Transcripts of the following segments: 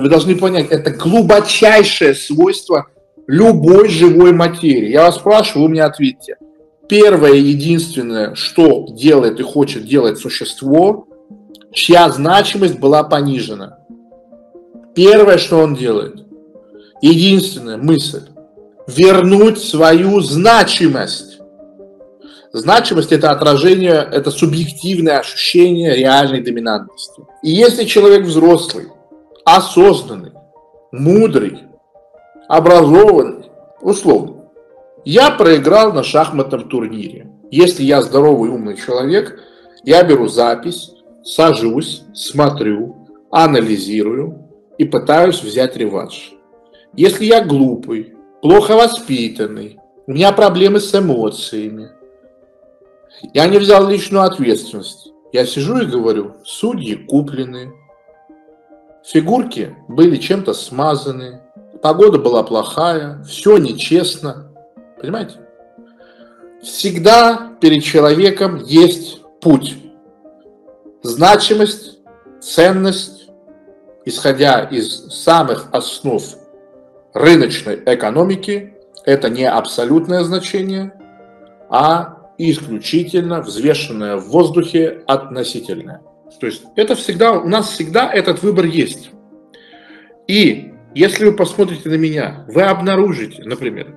Вы должны понять, это глубочайшее свойство любой живой материи. Я вас спрашиваю, вы мне ответьте. Первое единственное, что делает и хочет делать существо, чья значимость была понижена. Первое, что он делает, единственная мысль, вернуть свою значимость. Значимость – это отражение, это субъективное ощущение реальной доминантности. И если человек взрослый, осознанный, мудрый, образованный, условно, я проиграл на шахматном турнире. Если я здоровый, умный человек, я беру запись, сажусь, смотрю, анализирую и пытаюсь взять реванш. Если я глупый, плохо воспитанный, у меня проблемы с эмоциями, я не взял личную ответственность. Я сижу и говорю, судьи куплены, фигурки были чем-то смазаны, погода была плохая, все нечестно. Понимаете? Всегда перед человеком есть путь. Значимость, ценность, исходя из самых основ рыночной экономики, это не абсолютное значение, а исключительно взвешенное в воздухе относительное. То есть это всегда, у нас всегда этот выбор есть. И если вы посмотрите на меня, вы обнаружите, например,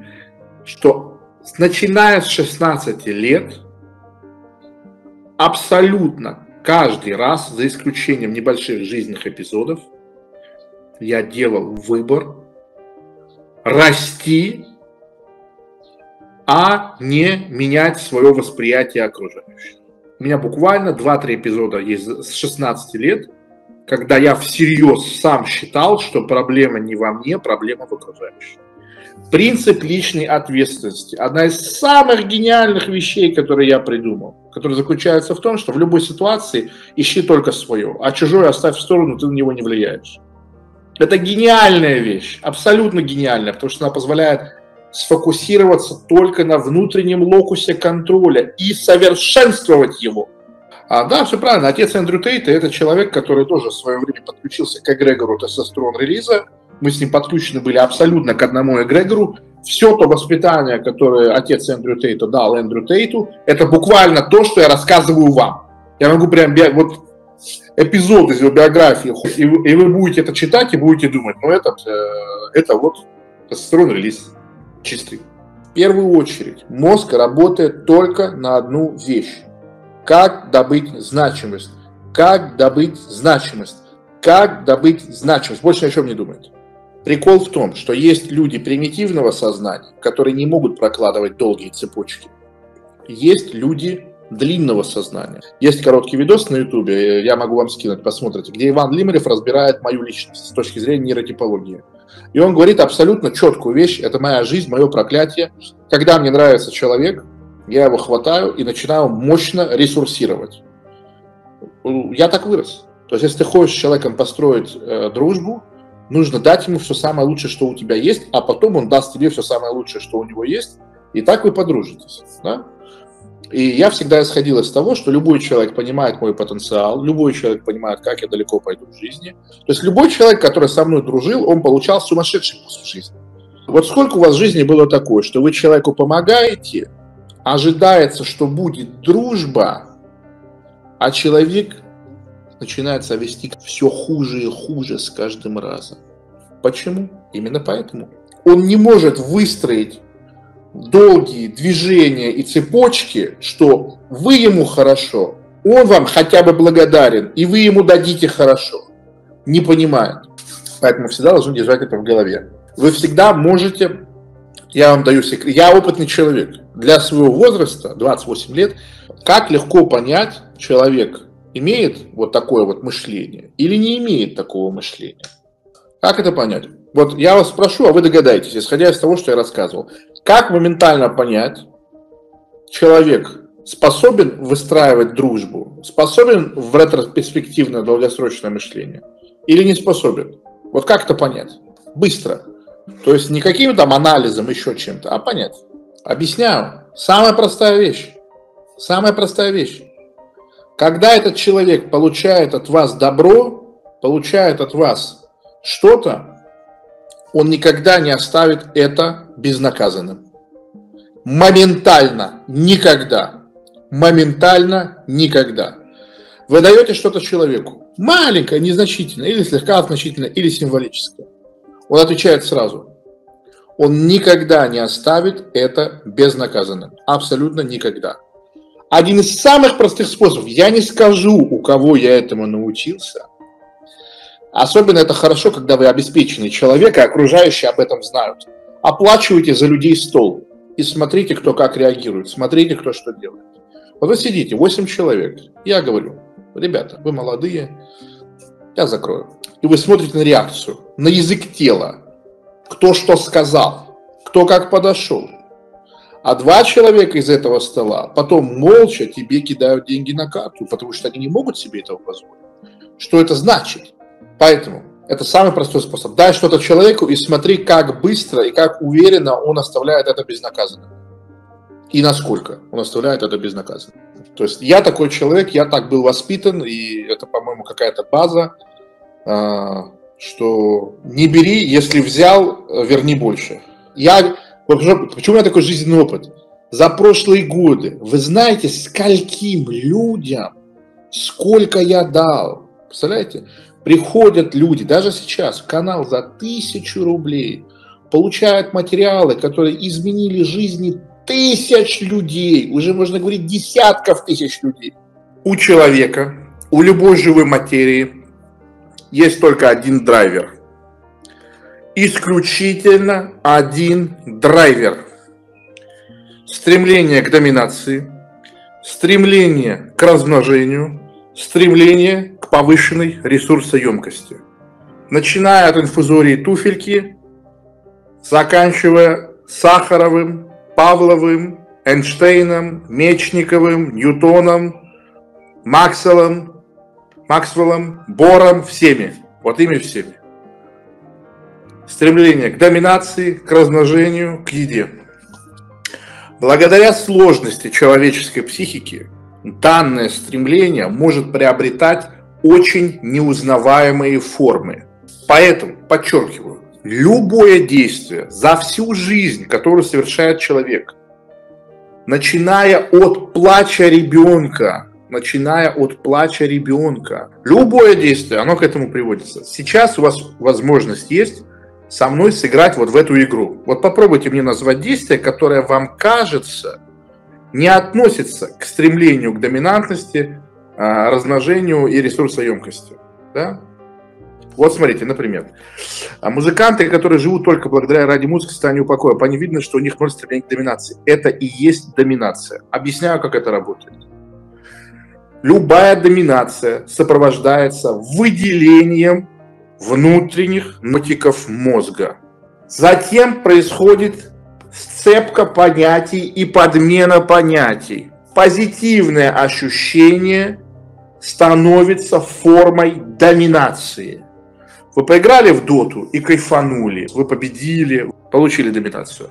что начиная с 16 лет абсолютно каждый раз, за исключением небольших жизненных эпизодов, я делал выбор расти а не менять свое восприятие окружающих. У меня буквально 2-3 эпизода есть с 16 лет, когда я всерьез сам считал, что проблема не во мне, проблема в окружающих. Принцип личной ответственности. Одна из самых гениальных вещей, которые я придумал, которая заключается в том, что в любой ситуации ищи только свое, а чужое оставь в сторону, ты на него не влияешь. Это гениальная вещь, абсолютно гениальная, потому что она позволяет сфокусироваться только на внутреннем локусе контроля и совершенствовать его. А, да, все правильно. Отец Эндрю Тейта – это человек, который тоже в свое время подключился к эгрегору тестостерон релиза. Мы с ним подключены были абсолютно к одному эгрегору. Все то воспитание, которое отец Эндрю Тейта дал Эндрю Тейту, это буквально то, что я рассказываю вам. Я могу прям вот эпизод из его биографии, и и вы будете это читать и будете думать, ну это, э, это вот тестостерон релиз чистый. В первую очередь мозг работает только на одну вещь. Как добыть значимость? Как добыть значимость? Как добыть значимость? Больше ни о чем не думает. Прикол в том, что есть люди примитивного сознания, которые не могут прокладывать долгие цепочки. Есть люди длинного сознания. Есть короткий видос на ютубе, я могу вам скинуть, посмотрите, где Иван Лимарев разбирает мою личность с точки зрения нейротипологии. И он говорит абсолютно четкую вещь, это моя жизнь, мое проклятие. Когда мне нравится человек, я его хватаю и начинаю мощно ресурсировать. Я так вырос. То есть, если ты хочешь с человеком построить э, дружбу, нужно дать ему все самое лучшее, что у тебя есть, а потом он даст тебе все самое лучшее, что у него есть, и так вы подружитесь. Да? И я всегда исходил из того, что любой человек понимает мой потенциал, любой человек понимает, как я далеко пойду в жизни. То есть любой человек, который со мной дружил, он получал сумасшедший вкус в жизни. Вот сколько у вас в жизни было такое, что вы человеку помогаете, ожидается, что будет дружба, а человек начинает себя вести все хуже и хуже с каждым разом. Почему? Именно поэтому. Он не может выстроить долгие движения и цепочки, что вы ему хорошо, он вам хотя бы благодарен, и вы ему дадите хорошо. Не понимает. Поэтому всегда должны держать это в голове. Вы всегда можете, я вам даю секрет, я опытный человек. Для своего возраста, 28 лет, как легко понять, человек имеет вот такое вот мышление или не имеет такого мышления. Как это понять? Вот я вас спрошу, а вы догадаетесь, исходя из того, что я рассказывал. Как моментально понять, человек способен выстраивать дружбу, способен в ретроспективное долгосрочное мышление или не способен? Вот как это понять? Быстро. То есть не каким там анализом, еще чем-то, а понять. Объясняю. Самая простая вещь. Самая простая вещь. Когда этот человек получает от вас добро, получает от вас что-то, он никогда не оставит это безнаказанным. Моментально, никогда. Моментально, никогда. Вы даете что-то человеку, маленькое, незначительное, или слегка значительное, или символическое. Он отвечает сразу. Он никогда не оставит это безнаказанным. Абсолютно никогда. Один из самых простых способов, я не скажу, у кого я этому научился. Особенно это хорошо, когда вы обеспеченный человек, и окружающие об этом знают. Оплачивайте за людей стол и смотрите, кто как реагирует, смотрите, кто что делает. Вот вы сидите, 8 человек, я говорю, ребята, вы молодые, я закрою. И вы смотрите на реакцию, на язык тела, кто что сказал, кто как подошел. А два человека из этого стола потом молча тебе кидают деньги на карту, потому что они не могут себе этого позволить. Что это значит? Поэтому это самый простой способ. Дай что-то человеку и смотри, как быстро и как уверенно он оставляет это безнаказанным. И насколько он оставляет это безнаказанным. То есть я такой человек, я так был воспитан, и это, по-моему, какая-то база, а, что не бери, если взял, верни больше. Я Почему у меня такой жизненный опыт? За прошлые годы вы знаете, скольким людям, сколько я дал. Представляете? Приходят люди, даже сейчас, в канал за тысячу рублей, получают материалы, которые изменили жизни тысяч людей, уже можно говорить десятков тысяч людей. У человека, у любой живой материи есть только один драйвер – исключительно один драйвер. Стремление к доминации, стремление к размножению, стремление повышенной ресурсоемкости. Начиная от инфузории туфельки, заканчивая Сахаровым, Павловым, Эйнштейном, Мечниковым, Ньютоном, Макселом, Максвеллом, Бором, всеми. Вот ими всеми стремление к доминации, к размножению, к еде. Благодаря сложности человеческой психики данное стремление может приобретать очень неузнаваемые формы. Поэтому, подчеркиваю, любое действие за всю жизнь, которую совершает человек, начиная от плача ребенка, начиная от плача ребенка, любое действие, оно к этому приводится. Сейчас у вас возможность есть со мной сыграть вот в эту игру. Вот попробуйте мне назвать действие, которое вам кажется не относится к стремлению к доминантности, размножению и ресурсоемкости. Да? Вот смотрите, например, а музыканты, которые живут только благодаря ради музыки, состоянию покоя, по ним видно, что у них ноль стремления к доминации. Это и есть доминация. Объясняю, как это работает. Любая доминация сопровождается выделением внутренних мотиков мозга. Затем происходит сцепка понятий и подмена понятий. Позитивное ощущение становится формой доминации. Вы поиграли в доту и кайфанули, вы победили, получили доминацию.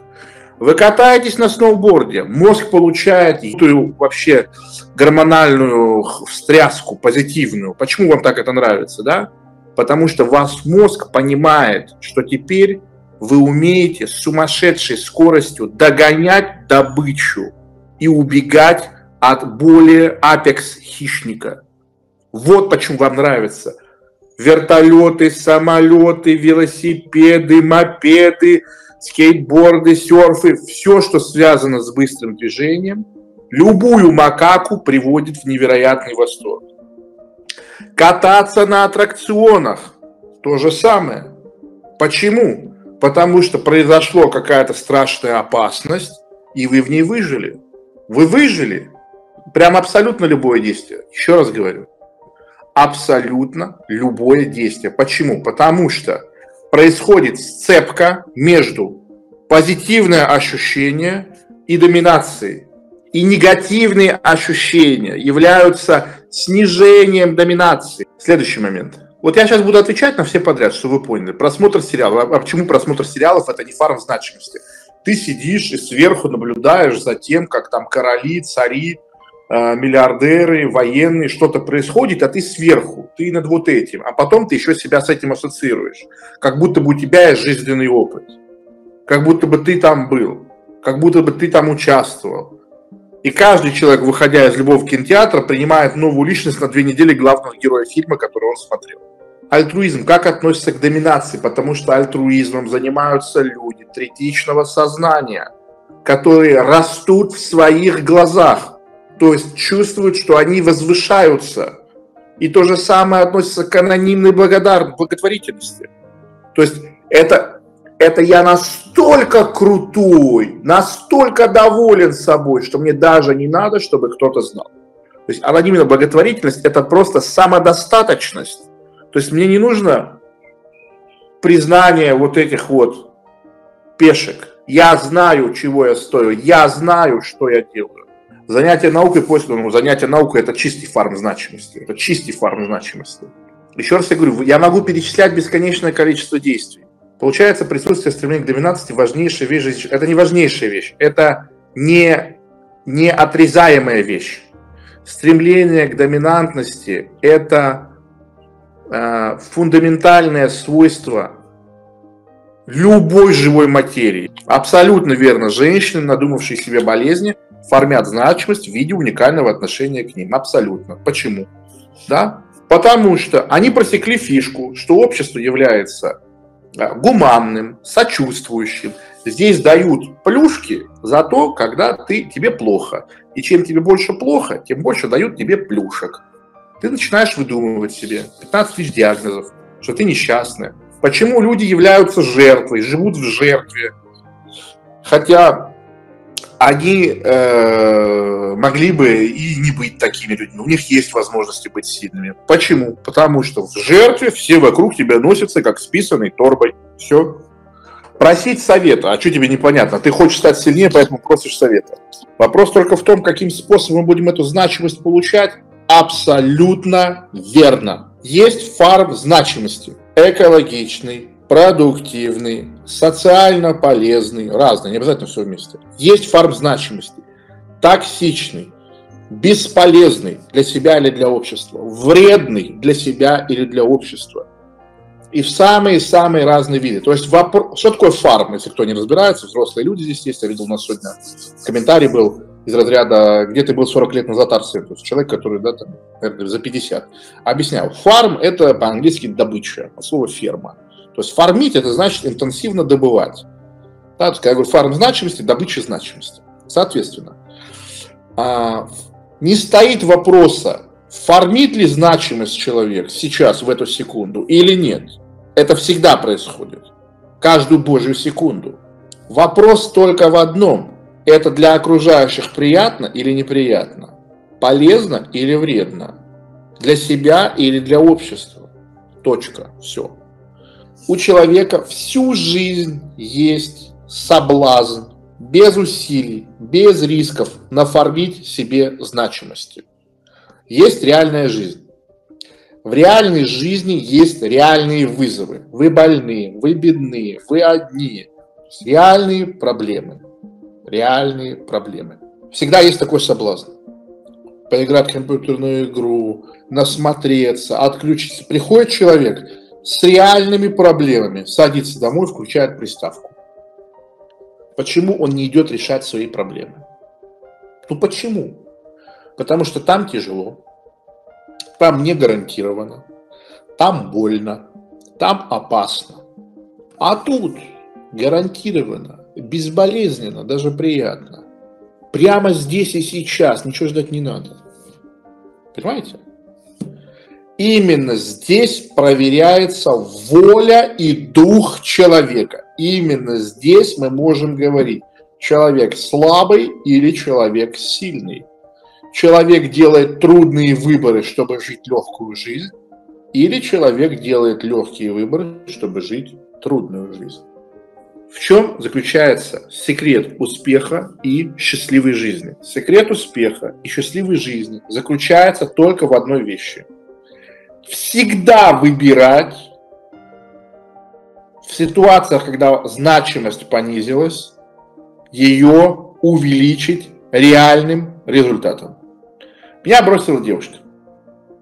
Вы катаетесь на сноуборде, мозг получает эту вообще гормональную встряску позитивную. Почему вам так это нравится, да? потому что ваш мозг понимает, что теперь вы умеете с сумасшедшей скоростью догонять добычу и убегать от более апекс хищника. Вот почему вам нравится. Вертолеты, самолеты, велосипеды, мопеды, скейтборды, серфы, все, что связано с быстрым движением, любую макаку приводит в невероятный восторг. Кататься на аттракционах – то же самое. Почему? Потому что произошла какая-то страшная опасность, и вы в ней выжили. Вы выжили. Прям абсолютно любое действие. Еще раз говорю. Абсолютно любое действие. Почему? Потому что происходит сцепка между позитивное ощущение и доминацией. И негативные ощущения являются снижением доминации. Следующий момент. Вот я сейчас буду отвечать на все подряд, чтобы вы поняли. Просмотр сериалов. А почему просмотр сериалов это не фарм значимости? Ты сидишь и сверху наблюдаешь за тем, как там короли, цари миллиардеры, военные, что-то происходит, а ты сверху, ты над вот этим, а потом ты еще себя с этим ассоциируешь, как будто бы у тебя есть жизненный опыт, как будто бы ты там был, как будто бы ты там участвовал. И каждый человек, выходя из любого кинотеатра, принимает новую личность на две недели главного героя фильма, который он смотрел. Альтруизм как относится к доминации? Потому что альтруизмом занимаются люди третичного сознания, которые растут в своих глазах, то есть чувствуют, что они возвышаются. И то же самое относится к анонимной благодарности, благотворительности. То есть это, это я настолько крутой, настолько доволен собой, что мне даже не надо, чтобы кто-то знал. То есть анонимная благотворительность – это просто самодостаточность то есть мне не нужно признание вот этих вот пешек. Я знаю, чего я стою, я знаю, что я делаю. Занятие наукой после, ну, занятие наукой это чистый фарм значимости. Это чистый фарм значимости. Еще раз я говорю, я могу перечислять бесконечное количество действий. Получается, присутствие стремления к доминации важнейшая вещь. Это не важнейшая вещь, это не, не отрезаемая вещь. Стремление к доминантности – это Э, фундаментальное свойство любой живой материи. Абсолютно верно. Женщины, надумавшие себе болезни, формят значимость в виде уникального отношения к ним. Абсолютно. Почему? Да? Потому что они просекли фишку, что общество является э, гуманным, сочувствующим. Здесь дают плюшки за то, когда ты, тебе плохо. И чем тебе больше плохо, тем больше дают тебе плюшек ты начинаешь выдумывать себе 15 тысяч диагнозов, что ты несчастная. Почему люди являются жертвой, живут в жертве, хотя они э, могли бы и не быть такими людьми. У них есть возможности быть сильными. Почему? Потому что в жертве все вокруг тебя носятся как списанной торбой. Все. Просить совета. А что тебе непонятно? Ты хочешь стать сильнее, поэтому просишь совета. Вопрос только в том, каким способом мы будем эту значимость получать абсолютно верно. Есть фарм значимости. Экологичный, продуктивный, социально полезный, разный, не обязательно все вместе. Есть фарм значимости. Токсичный, бесполезный для себя или для общества, вредный для себя или для общества. И в самые-самые разные виды. То есть вопрос, что такое фарм, если кто не разбирается, взрослые люди здесь есть, я видел у нас сегодня комментарий был, из разряда, где ты был 40 лет назад арсен, то есть человек, который, да, там, наверное, за 50. Объясняю, фарм – это по-английски добыча, от слова ферма. То есть фармить – это значит интенсивно добывать. Да, есть, когда я говорю фарм значимости, добыча значимости. Соответственно, а, не стоит вопроса, фармит ли значимость человек сейчас, в эту секунду, или нет. Это всегда происходит. Каждую божью секунду. Вопрос только в одном – это для окружающих приятно или неприятно? Полезно или вредно? Для себя или для общества? Точка. Все. У человека всю жизнь есть соблазн без усилий, без рисков нафармить себе значимости. Есть реальная жизнь. В реальной жизни есть реальные вызовы. Вы больные, вы бедные, вы одни. Реальные проблемы реальные проблемы. Всегда есть такой соблазн. Поиграть в компьютерную игру, насмотреться, отключиться. Приходит человек с реальными проблемами, садится домой, включает приставку. Почему он не идет решать свои проблемы? Ну почему? Потому что там тяжело, там не гарантированно, там больно, там опасно. А тут гарантированно, безболезненно, даже приятно. Прямо здесь и сейчас, ничего ждать не надо. Понимаете? Именно здесь проверяется воля и дух человека. Именно здесь мы можем говорить, человек слабый или человек сильный. Человек делает трудные выборы, чтобы жить легкую жизнь, или человек делает легкие выборы, чтобы жить трудную жизнь. В чем заключается секрет успеха и счастливой жизни? Секрет успеха и счастливой жизни заключается только в одной вещи. Всегда выбирать в ситуациях, когда значимость понизилась, ее увеличить реальным результатом. Меня бросила девушка.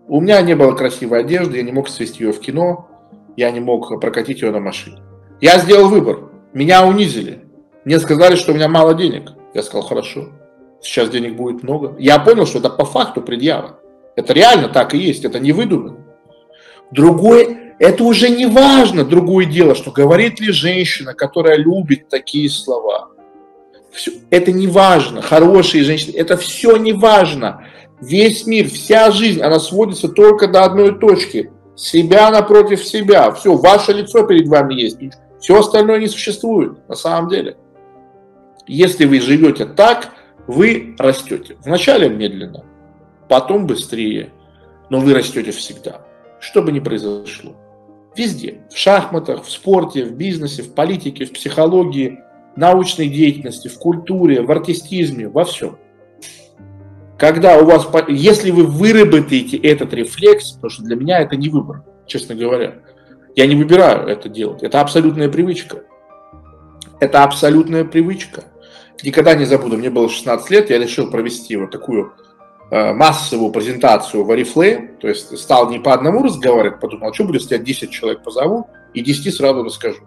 У меня не было красивой одежды, я не мог свести ее в кино, я не мог прокатить ее на машине. Я сделал выбор. Меня унизили. Мне сказали, что у меня мало денег. Я сказал, хорошо. Сейчас денег будет много. Я понял, что это по факту предъява. Это реально так и есть, это не выдумано. Другое, это уже не важно, другое дело, что говорит ли женщина, которая любит такие слова. Все, это не важно, хорошие женщины, это все не важно. Весь мир, вся жизнь, она сводится только до одной точки. Себя напротив себя. Все, ваше лицо перед вами есть. Все остальное не существует на самом деле. Если вы живете так, вы растете. Вначале медленно, потом быстрее, но вы растете всегда, что бы ни произошло. Везде, в шахматах, в спорте, в бизнесе, в политике, в психологии, научной деятельности, в культуре, в артистизме, во всем. Когда у вас, если вы выработаете этот рефлекс, потому что для меня это не выбор, честно говоря, я не выбираю это делать, это абсолютная привычка. Это абсолютная привычка. Никогда не забуду, мне было 16 лет, я решил провести вот такую массовую презентацию в Oriflame, то есть стал не по одному разговаривать, подумал, а что будет, если я 10 человек позову и 10 сразу расскажу.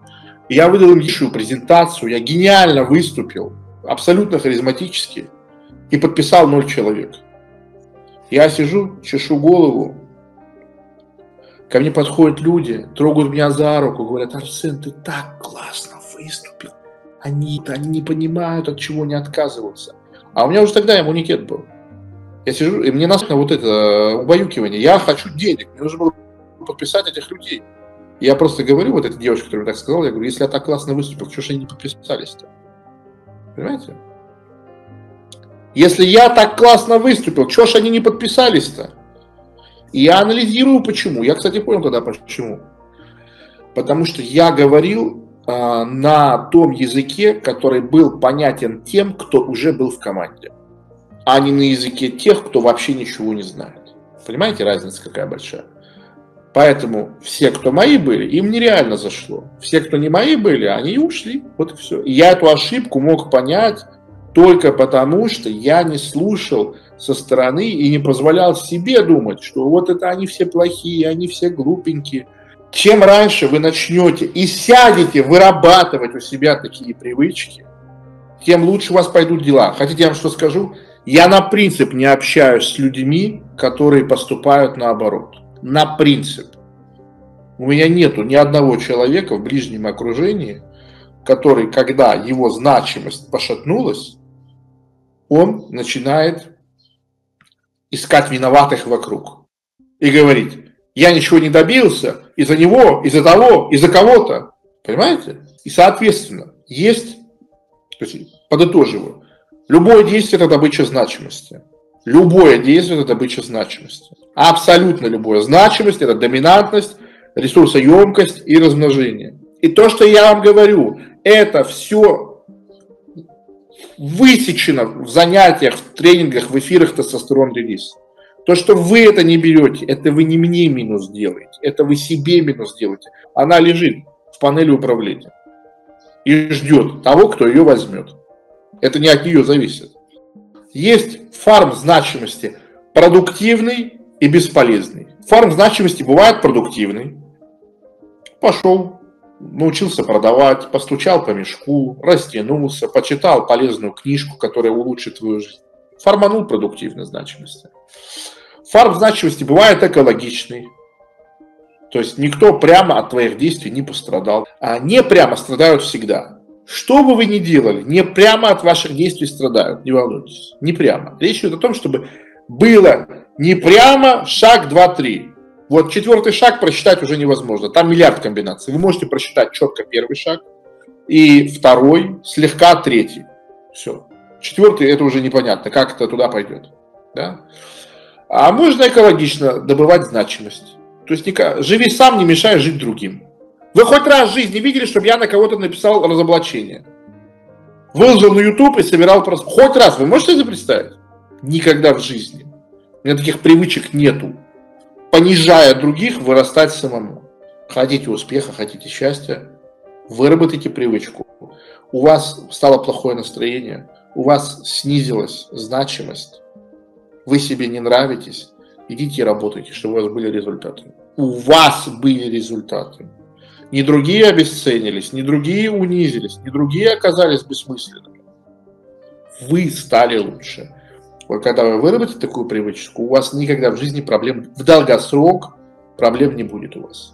Я выдал им большую презентацию, я гениально выступил, абсолютно харизматически, и подписал 0 человек. Я сижу, чешу голову, ко мне подходят люди, трогают меня за руку, говорят, Арсен, ты так классно выступил. Они, они не понимают, от чего не отказываться. А у меня уже тогда иммунитет был. Я сижу, и мне нас на вот это э, убаюкивание. Я хочу денег, мне нужно было подписать этих людей. Я просто говорю, вот этой девушке, которая так сказала, я говорю, если я так классно выступил, что же они не подписались-то? Понимаете? Если я так классно выступил, что ж они не подписались-то? Я анализирую, почему. Я, кстати, понял тогда, почему. Потому что я говорил э, на том языке, который был понятен тем, кто уже был в команде а не на языке тех, кто вообще ничего не знает. Понимаете, разница какая большая? Поэтому все, кто мои были, им нереально зашло. Все, кто не мои были, они ушли. Вот и все. И я эту ошибку мог понять только потому, что я не слушал со стороны и не позволял себе думать, что вот это они все плохие, они все глупенькие. Чем раньше вы начнете и сядете вырабатывать у себя такие привычки, тем лучше у вас пойдут дела. Хотите, я вам что скажу? Я на принцип не общаюсь с людьми, которые поступают наоборот. На принцип. У меня нету ни одного человека в ближнем окружении, который, когда его значимость пошатнулась, он начинает искать виноватых вокруг и говорить, я ничего не добился из-за него, из-за того, из-за кого-то. Понимаете? И, соответственно, есть, то есть, подытоживаю, Любое действие – это добыча значимости. Любое действие – это добыча значимости. Абсолютно любое. Значимость – это доминантность, ресурсоемкость и размножение. И то, что я вам говорю, это все высечено в занятиях, в тренингах, в эфирах тестостерон релиз. То, что вы это не берете, это вы не мне минус делаете, это вы себе минус делаете. Она лежит в панели управления и ждет того, кто ее возьмет. Это не от нее зависит. Есть фарм значимости продуктивный и бесполезный. Фарм значимости бывает продуктивный. Пошел, научился продавать, постучал по мешку, растянулся, почитал полезную книжку, которая улучшит твою жизнь. Фарманул продуктивной значимости. Фарм значимости бывает экологичный. То есть никто прямо от твоих действий не пострадал. А не прямо страдают всегда. Что бы вы ни делали, не прямо от ваших действий страдают, не волнуйтесь, не прямо. Речь идет о том, чтобы было не прямо шаг 2-3. Вот четвертый шаг просчитать уже невозможно. Там миллиард комбинаций. Вы можете просчитать четко первый шаг, и второй, слегка третий. Все. Четвертый это уже непонятно, как это туда пойдет. Да? А можно экологично добывать значимость. То есть живи сам, не мешай жить другим. Вы хоть раз в жизни видели, чтобы я на кого-то написал разоблачение? Выложил на YouTube и собирал просто... Хоть раз, вы можете это представить? Никогда в жизни. У меня таких привычек нету. Понижая других, вырастать самому. Хотите успеха, хотите счастья, выработайте привычку. У вас стало плохое настроение, у вас снизилась значимость. вы себе не нравитесь, идите и работайте, чтобы у вас были результаты. У вас были результаты. Ни другие обесценились, ни другие унизились, ни другие оказались бессмысленными. Вы стали лучше. Вот когда вы выработаете такую привычку, у вас никогда в жизни проблем в долгосрок проблем не будет у вас.